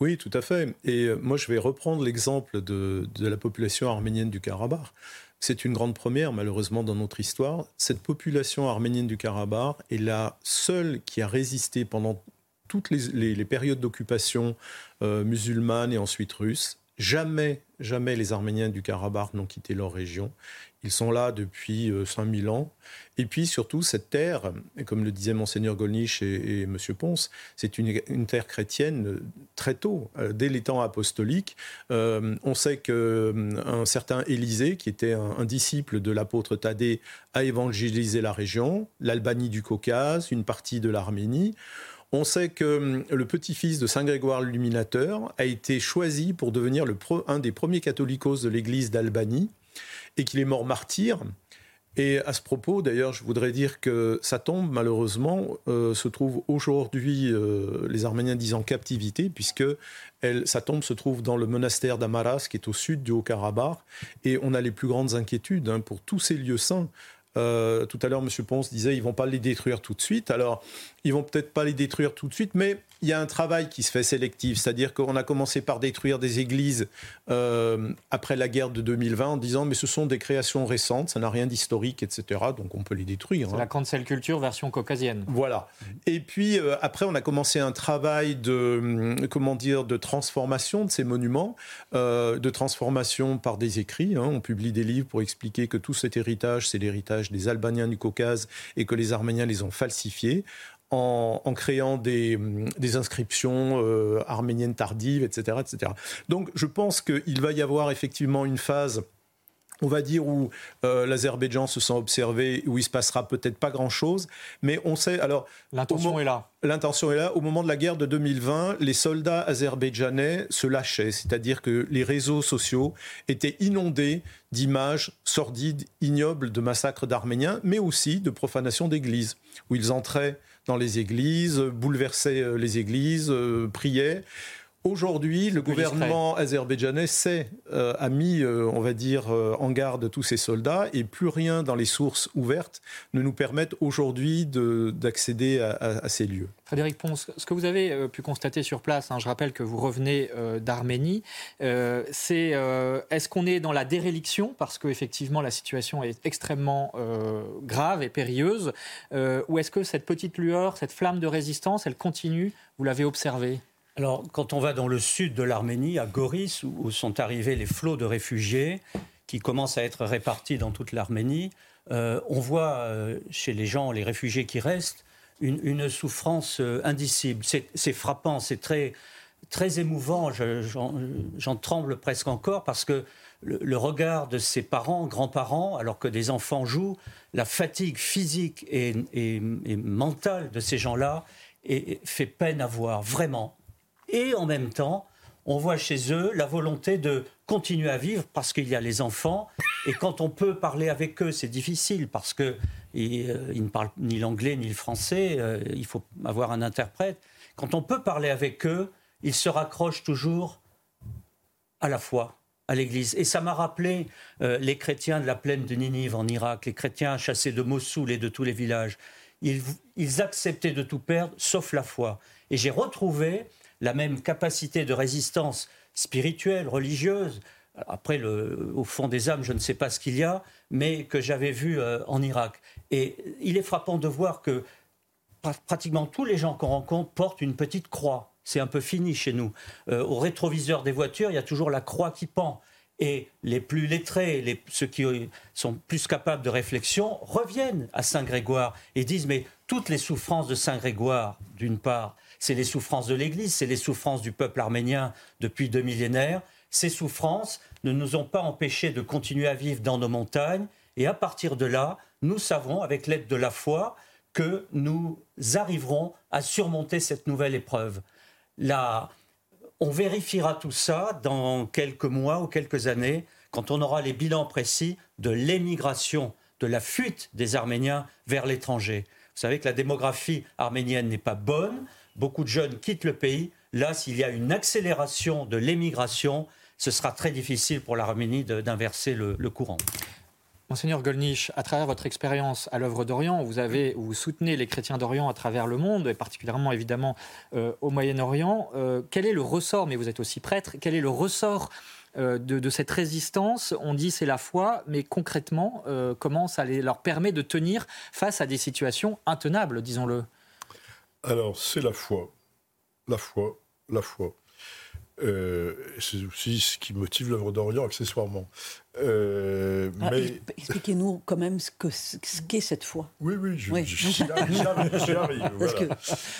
N: Oui, tout à fait. Et moi, je vais reprendre l'exemple de, de, la population arménienne du Karabakh. C'est une grande première, malheureusement, dans notre histoire. Cette population arménienne du Karabakh est la seule qui a résisté pendant toutes les, périodes d'occupation euh, musulmane et ensuite russe. Jamais, jamais les Arméniens du Karabakh n'ont quitté leur région. Ils sont là depuis 5000 euh, ans. Et puis surtout, cette terre, comme le disait Monseigneur Golnisch et, et M. Ponce, c'est une, terre chrétienne euh, très tôt, dès les temps apostoliques. on sait qu'un certain Élisée, qui était un, un disciple de l'apôtre Thaddée, a évangélisé la région, l'Albanie du Caucase, une partie de l'Arménie. On sait que hum, le petit-fils de Saint Grégoire l'Illuminateur a été choisi pour devenir un des premiers catholicos de l'église d'Albanie et qu'il est mort martyr. Et à ce propos, d'ailleurs, je voudrais dire que sa tombe, malheureusement, euh, se trouve aujourd'hui, euh, les Arméniens disent en captivité, puisque sa tombe se trouve dans le monastère d'Amaras, qui est au sud du Haut-Karabakh. Et on a les plus grandes inquiétudes hein, pour tous ces lieux saints. Euh, tout à l'heure, M. Ponce disait ils vont pas les détruire tout de suite. Alors, ils vont peut-être pas les détruire tout de suite, mais il y a un travail qui se fait sélectif, c'est-à-dire qu'on a commencé par détruire des églises euh, après la guerre de 2020 en disant mais ce sont des créations récentes, ça n'a rien d'historique, etc. Donc on peut les détruire.
A: C'est la cancel culture version caucasienne.
N: Voilà. Et puis euh, après on a commencé un travail de hum, comment dire de transformation de ces monuments, de transformation par des écrits. Hein. On publie des livres pour expliquer que tout cet héritage c'est l'héritage des Albaniens du Caucase et que les Arméniens les ont falsifiés en, créant des, inscriptions euh, arméniennes tardives, etc., etc. Donc je pense qu'il va y avoir effectivement une phase on va dire où euh, l'Azerbaïdjan se sent observé, où il se passera peut-être pas grand-chose, mais on sait alors
A: l'intention est là.
N: L'intention est là. Au moment de la guerre de 2020, les soldats azerbaïdjanais se lâchaient, c'est-à-dire que les réseaux sociaux étaient inondés d'images sordides, ignobles de massacres d'Arméniens, mais aussi de profanation d'églises, où ils entraient dans les églises, bouleversaient euh, les églises, euh, priaient. Aujourd'hui, le gouvernement azerbaïdjanais sait, euh, a mis, on va dire, en garde tous ces soldats et plus rien dans les sources ouvertes ne nous permettent aujourd'hui d'accéder à, ces lieux.
A: Frédéric Ponce, ce que vous avez pu constater sur place, hein, je rappelle que vous revenez d'Arménie, c'est est-ce qu'on est dans la déréliction parce qu'effectivement la situation est extrêmement grave et périlleuse, ou est-ce que cette petite lueur, cette flamme de résistance, elle continue? Vous l'avez observée
L: alors, quand on va dans le sud de l'Arménie, à Goris, où sont arrivés les flots de réfugiés qui commencent à être répartis dans toute l'Arménie, euh, on voit euh, chez les gens, les réfugiés qui restent, une, souffrance euh, indicible. C'est frappant, c'est très, très émouvant. J'en tremble presque encore parce que le, regard de ses parents, grands-parents, alors que des enfants jouent, la fatigue physique et, et mentale de ces gens-là fait peine à voir, vraiment et en même temps, on voit chez eux la volonté de continuer à vivre parce qu'il y a les enfants. Et quand on peut parler avec eux, c'est difficile parce qu'ils euh, ne parlent ni l'anglais ni le français. Euh, il faut avoir un interprète. Quand on peut parler avec eux, ils se raccrochent toujours à la foi, à l'Église. Et ça m'a rappelé euh, les chrétiens de la plaine de Ninive en Irak, les chrétiens chassés de Mossoul et de tous les villages. Ils, ils acceptaient de tout perdre, sauf la foi. Et j'ai retrouvé la même capacité de résistance spirituelle, religieuse. Après, au fond des âmes, je ne sais pas ce qu'il y a, mais que j'avais vu euh, en Irak. Et il est frappant de voir que pratiquement tous les gens qu'on rencontre portent une petite croix. C'est un peu fini chez nous. Euh, au rétroviseur des voitures, il y a toujours la croix qui pend. Et les plus lettrés, ceux qui sont plus capables de réflexion, reviennent à Saint-Grégoire et disent, mais toutes les souffrances de Saint-Grégoire, d'une part, c'est les souffrances de l'Église, c'est les souffrances du peuple arménien depuis deux millénaires. Ces souffrances ne nous ont pas empêchés de continuer à vivre dans nos montagnes. Et à partir de là, nous savons, avec l'aide de la foi, que nous arriverons à surmonter cette nouvelle épreuve. Là, on vérifiera tout ça dans quelques mois ou quelques années, quand on aura les bilans précis de l'émigration, de la fuite des Arméniens vers l'étranger. Vous savez que la démographie arménienne n'est pas bonne, beaucoup de jeunes quittent le pays. Là, s'il y a une accélération de l'émigration, ce sera très difficile pour l'Arménie d'inverser le, courant.
A: Monseigneur Golnisch, à travers votre expérience à l'œuvre d'Orient, vous, avez, vous soutenez les chrétiens d'Orient à travers le monde, et particulièrement évidemment euh, au Moyen-Orient. Euh, quel est le ressort, mais vous êtes aussi prêtre, quel est le ressort euh, de, cette résistance? On dit c'est la foi, mais concrètement, comment ça leur permet de tenir face à des situations intenables, disons-le?
M: Alors, c'est la foi. La foi, la foi. Euh, c'est aussi ce qui motive l'œuvre d'Orient accessoirement.
B: Euh, ah, mais... Expliquez-nous quand même ce qu'est ce cette foi.
M: Oui, oui, j'y arrive.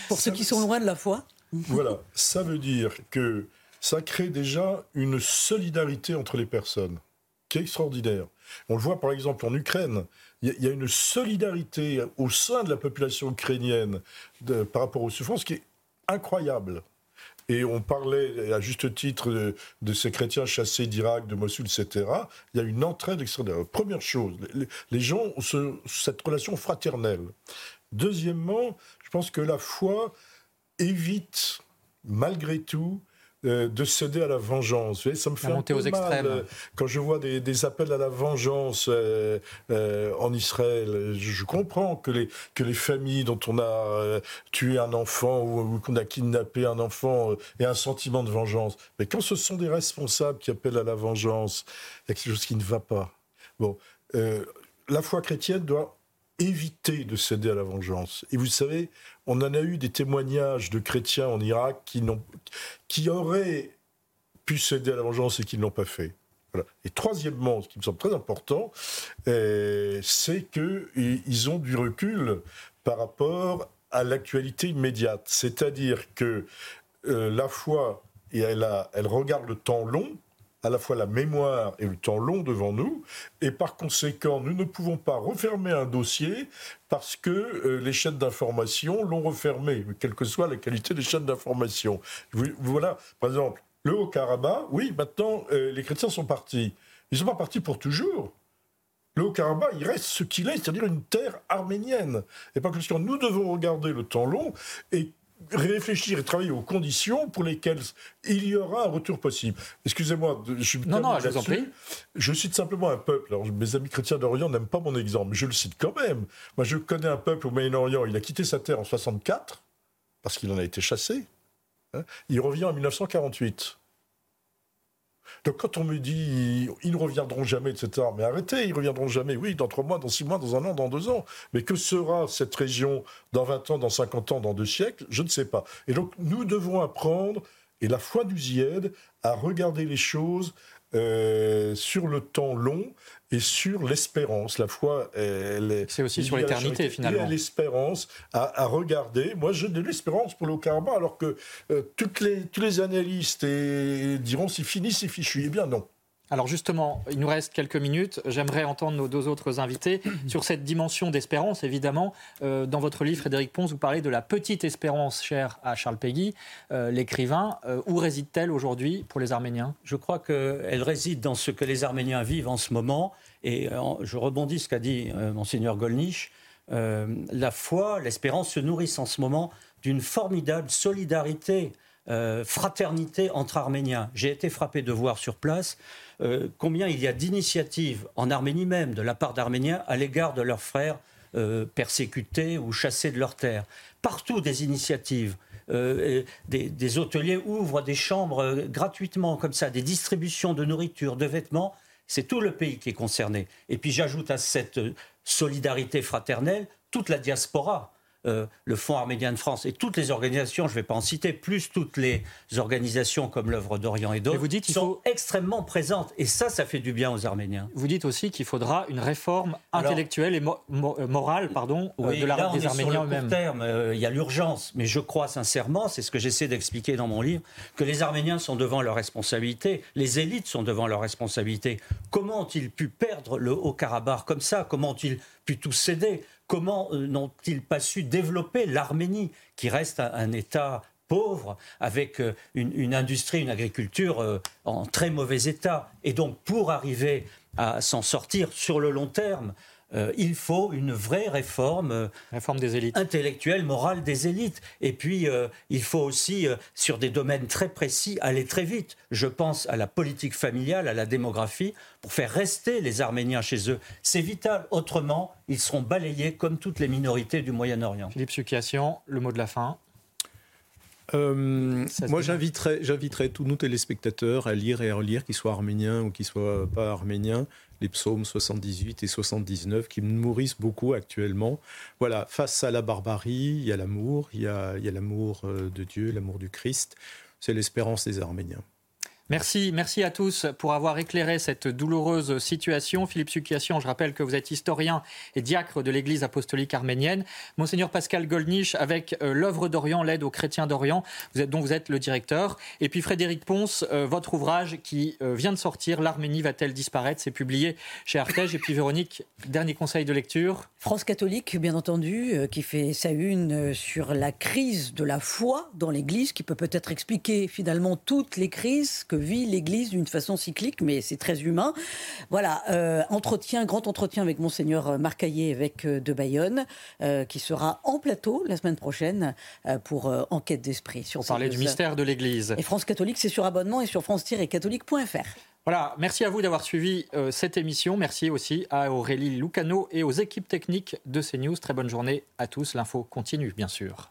B: pour ceux qui sont loin de la foi.
M: Voilà, ça veut dire que ça crée déjà une solidarité entre les personnes qui est extraordinaire. On le voit par exemple en Ukraine. Il y, a une solidarité au sein de la population ukrainienne par rapport aux souffrances qui est incroyable. Et on parlait à juste titre de, ces chrétiens chassés d'Irak, de Mossoul, etc. Il y a une entraide extraordinaire. Première chose, les, gens ont cette relation fraternelle. Deuxièmement, je pense que la foi évite, malgré tout, euh, de céder à la vengeance. ça me fait un peu aux mal euh, quand je vois des, appels à la vengeance euh, en Israël. Je, comprends que les, que les familles dont on a tué un enfant ou, qu'on a kidnappé un enfant aient un sentiment de vengeance. Mais quand ce sont des responsables qui appellent à la vengeance, il y a quelque chose qui ne va pas. Bon, la foi chrétienne doit éviter de céder à la vengeance. Et vous savez, on en a eu des témoignages de chrétiens en Irak qui, qui auraient pu céder à la vengeance et qui ne l'ont pas fait. Et troisièmement, ce qui me semble très important, euh, c'est qu'ils ont du recul par rapport à l'actualité immédiate. C'est-à-dire que euh, la foi, et elle, elle regarde le temps long, à la fois la mémoire et le temps long devant nous, et par conséquent, nous ne pouvons pas refermer un dossier parce que euh, les chaînes d'information l'ont refermé, quelle que soit la qualité des chaînes d'information. Voilà, par exemple, le Haut-Karabakh, oui, maintenant, euh, les chrétiens sont partis. Ils sont pas partis pour toujours. Le Haut-Karabakh, il reste ce qu'il est, c'est-à-dire une terre arménienne. Et par conséquent, nous devons regarder le temps long et réfléchir et travailler aux conditions pour lesquelles il y aura un retour possible. Excusez-moi, je suis
A: non, non, je vous en prie.
M: Je cite simplement un peuple. Alors, mes amis chrétiens d'Orient n'aiment pas mon exemple, mais je le cite quand même. Moi, je connais un peuple au Moyen-Orient. Il a quitté sa terre en 64 parce qu'il en a été chassé. Hein. Il revient en 1948. Donc quand on me dit ils ne reviendront jamais, etc., mais arrêtez, ils reviendront jamais, oui, dans trois mois, dans six mois, dans un an, dans deux ans. Mais que sera cette région dans 20 ans, dans 50 ans, dans deux siècles? Je ne sais pas. Et donc nous devons apprendre, et la foi y aide, à regarder les choses euh, sur le temps long et sur l'espérance. La foi, elle
A: C'est aussi sur l'éternité, finalement.
M: l'espérance à, regarder. Moi, j'ai de l'espérance pour le Haut-Karabakh, alors que euh, toutes les, tous les analystes diront c'est fini, c'est fichu. Eh bien, non.
A: Alors justement, il nous reste quelques minutes. J'aimerais entendre nos deux autres invités <clears throat> sur cette dimension d'espérance. Évidemment, euh, dans votre livre, Frédéric Pons, vous parlez de la petite espérance chère à Charles Péguy, euh, l'écrivain. Euh, où réside-t-elle aujourd'hui pour les Arméniens?
L: Je crois qu'elle réside dans ce que les Arméniens vivent en ce moment. Et je rebondis ce qu'a dit monseigneur Golnisch. la foi, l'espérance se nourrissent en ce moment d'une formidable solidarité, fraternité entre Arméniens. J'ai été frappé de voir sur place euh, combien il y a d'initiatives en Arménie même, de la part d'Arméniens, à l'égard de leurs frères euh, persécutés ou chassés de leurs terres. Partout des initiatives. Euh, des, hôteliers ouvrent des chambres gratuitement, comme ça, des distributions de nourriture, de vêtements. C'est tout le pays qui est concerné. Et puis j'ajoute à cette solidarité fraternelle toute la diaspora. Euh, le Fonds arménien de France et toutes les organisations, je ne vais pas en citer, plus toutes les organisations comme l'œuvre d'Orient et d'autres, sont extrêmement présentes. Et ça, ça fait du bien aux Arméniens.
A: Vous dites aussi qu'il faudra une réforme intellectuelle et euh, morale pardon, euh, de la, des Arméniens eux-mêmes.
L: il y a l'urgence, mais je crois sincèrement, c'est ce que j'essaie d'expliquer dans mon livre, que les Arméniens sont devant leurs responsabilités, les élites sont devant leurs responsabilités. Comment ont-ils pu perdre le Haut-Karabakh comme ça? Comment ont-ils pu tout céder? Comment euh, n'ont-ils pas su développer l'Arménie, qui reste un, État pauvre, avec euh, une, industrie, une agriculture euh, en très mauvais état Et donc, pour arriver à s'en sortir sur le long terme, euh, il faut une vraie réforme, euh,
A: réforme des élites.
L: intellectuelle, morale des élites. Et puis, euh, il faut aussi, sur des domaines très précis, aller très vite. Je pense à la politique familiale, à la démographie, pour faire rester les Arméniens chez eux. C'est vital. Autrement, ils seront balayés comme toutes les minorités du Moyen-Orient.
A: Philippe Sukiassian, le mot de la fin.
N: moi, j'inviterais, j'inviterais tous nos téléspectateurs à lire et à relire, qu'ils soient arméniens ou qu'ils soient pas arméniens, les psaumes 78 et 79 qui me nourrissent beaucoup actuellement. Voilà, face à la barbarie, il y a l'amour, il y a l'amour euh, de Dieu, l'amour du Christ. C'est l'espérance des Arméniens.
A: Merci, merci à tous pour avoir éclairé cette douloureuse situation. Philippe Sukiassian, je rappelle que vous êtes historien et diacre de l'Église apostolique arménienne. Monseigneur Pascal Goldnich, avec euh, l'œuvre d'Orient, l'aide aux chrétiens d'Orient, dont vous êtes le directeur. Et puis Frédéric Ponce, euh, votre ouvrage qui euh, vient de sortir, L'Arménie va-t-elle disparaître? C'est publié chez Artege. Et puis Véronique, dernier conseil de lecture.
B: France catholique, bien entendu, qui fait sa une sur la crise de la foi dans l'Église, qui peut peut-être expliquer finalement toutes les crises que vit l'Église d'une façon cyclique, mais c'est très humain. Voilà, euh, entretien, grand entretien avec Monseigneur Marcaillé, évêque de Bayonne, euh, qui sera en plateau la semaine prochaine euh, pour Enquête d'esprit.
A: Sur parler du mystère de l'Église.
B: Et France catholique, c'est sur abonnement et sur france-catholique.fr.
A: Voilà, merci à vous d'avoir suivi cette émission. Merci aussi à Aurélie Lucano et aux équipes techniques de CNews. Très bonne journée à tous. L'info continue, bien sûr.